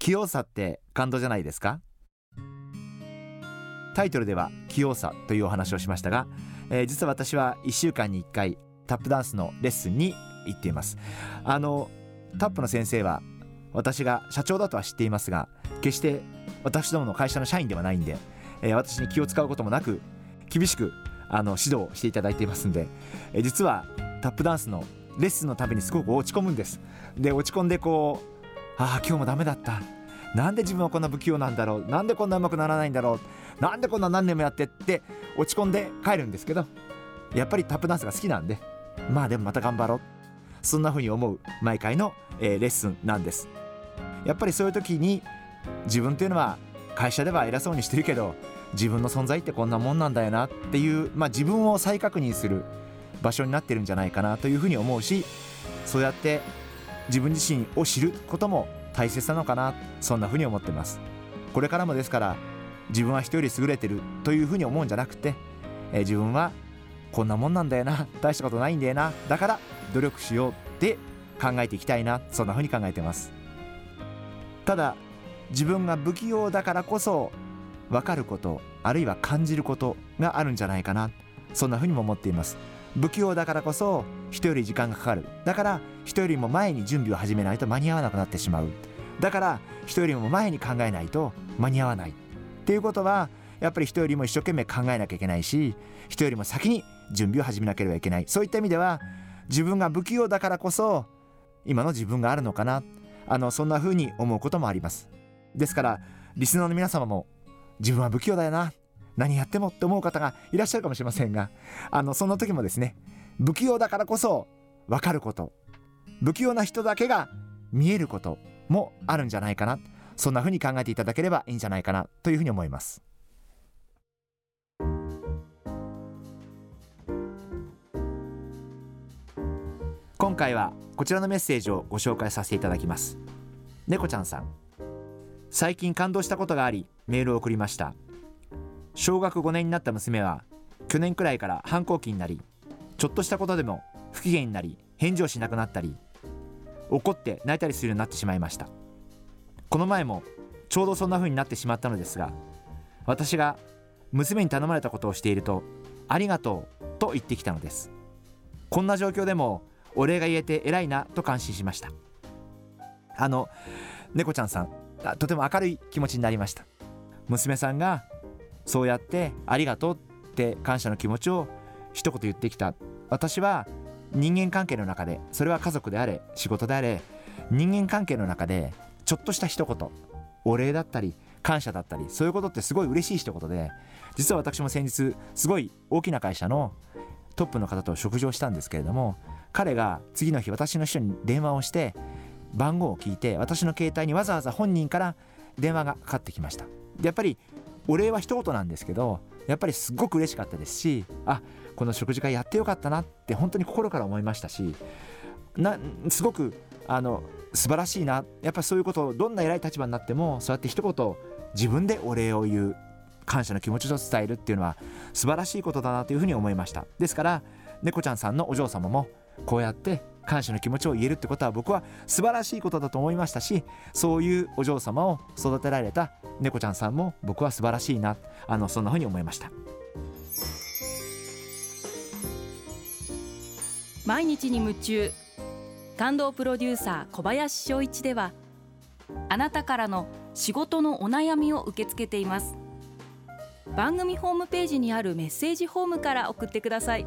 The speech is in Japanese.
器用さって感動じゃないですか？タイトルでは器用さというお話をしましたが、えー、実は私は1週間に1回タップダンスのレッスンに行っています。あのタップの先生は私が社長だとは知っていますが決して私どもの会社の社員ではないんで、えー、私に気を使うこともなく厳しくあの指導していただいていますんで、えー、実はタップダンスのレッスンのためにすごく落ち込むんです。で落ち込んでこうああ今日もダメだった。なんで自分はこんな不器用なんだろう。なんでこんなうまくならないんだろう。なんでこんな何年もやってって落ち込んで帰るんですけどやっぱりタップダンスが好きなんで。まあでもまた頑張ろう。そんな風に思う毎回の、えー、レッスンなんです。やっぱりそういう時に自分っていうのは会社では偉そうにしてるけど自分の存在ってこんなもんなんだよなっていう、まあ、自分を再確認する場所になってるんじゃないかなというふうに思うしそうやって自分自身を知ることも大切なのかなそんなふうに思ってます。これからもですから自分は人より優れてるというふうに思うんじゃなくて、えー、自分はこんなもんなんだよな大したことないんだよなだから努力しようって考えていきたいなそんなふうに考えてます。ただ自分が不器用だからこそ分かることあるいは感じることがあるんじゃないかなそんなふうにも思っています。不器用だからこそ人より時間がかかる。だから人よりも前に準備を始めないと間に合わなくなってしまう。だから人よりも前に考えないと間に合わない。っていうことはやっぱり人よりも一生懸命考えなきゃいけないし人よりも先に準備を始めなければいけない。そういった意味では自分が不器用だからこそ今の自分があるのかな。あのそんな風に思うこともあります。ですからリスナーの皆様も自分は不器用だよな。何やってもって思う方がいらっしゃるかもしれませんがあのそんな時もですね不器用だからこそ分かること。不器用な人だけが見えることもあるんじゃないかな。そんな風に考えていただければいいんじゃないかなというふうに思います。今回はこちらのメッセージをご紹介させていただきます。猫ちゃんさん。最近感動したことがありメールを送りました。小学5年になった娘は去年くらいから反抗期になりちょっとしたことでも不機嫌になり返事をしなくなったり怒って泣いたりするようになってしまいました。この前もちょうどそんな風になってしまったのですが私が娘に頼まれたことをしているとありがとうと言ってきたのです。こんな状況でもお礼が言えて偉いなと感心しました。あの猫ちゃんさんとても明るい気持ちになりました。娘さんがそうやってありがとうって感謝の気持ちを一言言ってきた。私は人間関係の中でそれは家族であれ仕事であれ人間関係の中でちょっとした一言お礼だったり感謝だったりそういうことってすごい嬉しい一言で実は私も先日すごい大きな会社のトップの方と食事をしたんですけれども彼が次の日私の秘書に電話をして番号を聞いて私の携帯にわざわざ本人から電話がかかってきました。やっぱりお礼は一言なんですけどやっぱりすごく嬉しかったですしあこの食事会やってよかったなって本当に心から思いましたしなすごくあの素晴らしいなやっぱそういうことをどんな偉い立場になってもそうやって一言自分でお礼を言う感謝の気持ちを伝えるっていうのは素晴らしいことだなというふうに思いました。ですから猫ちゃんさんのお嬢様もこうやって感謝の気持ちを言えるってことは僕は素晴らしいことだと思いましたしそういうお嬢様を育てられた猫ちゃんさんも僕は素晴らしいなあのそんなふうに思いました。毎日に夢中感動プロデューサー小林翔一ではあなたからの仕事のお悩みを受け付けています番組ホームページにあるメッセージフォームから送ってください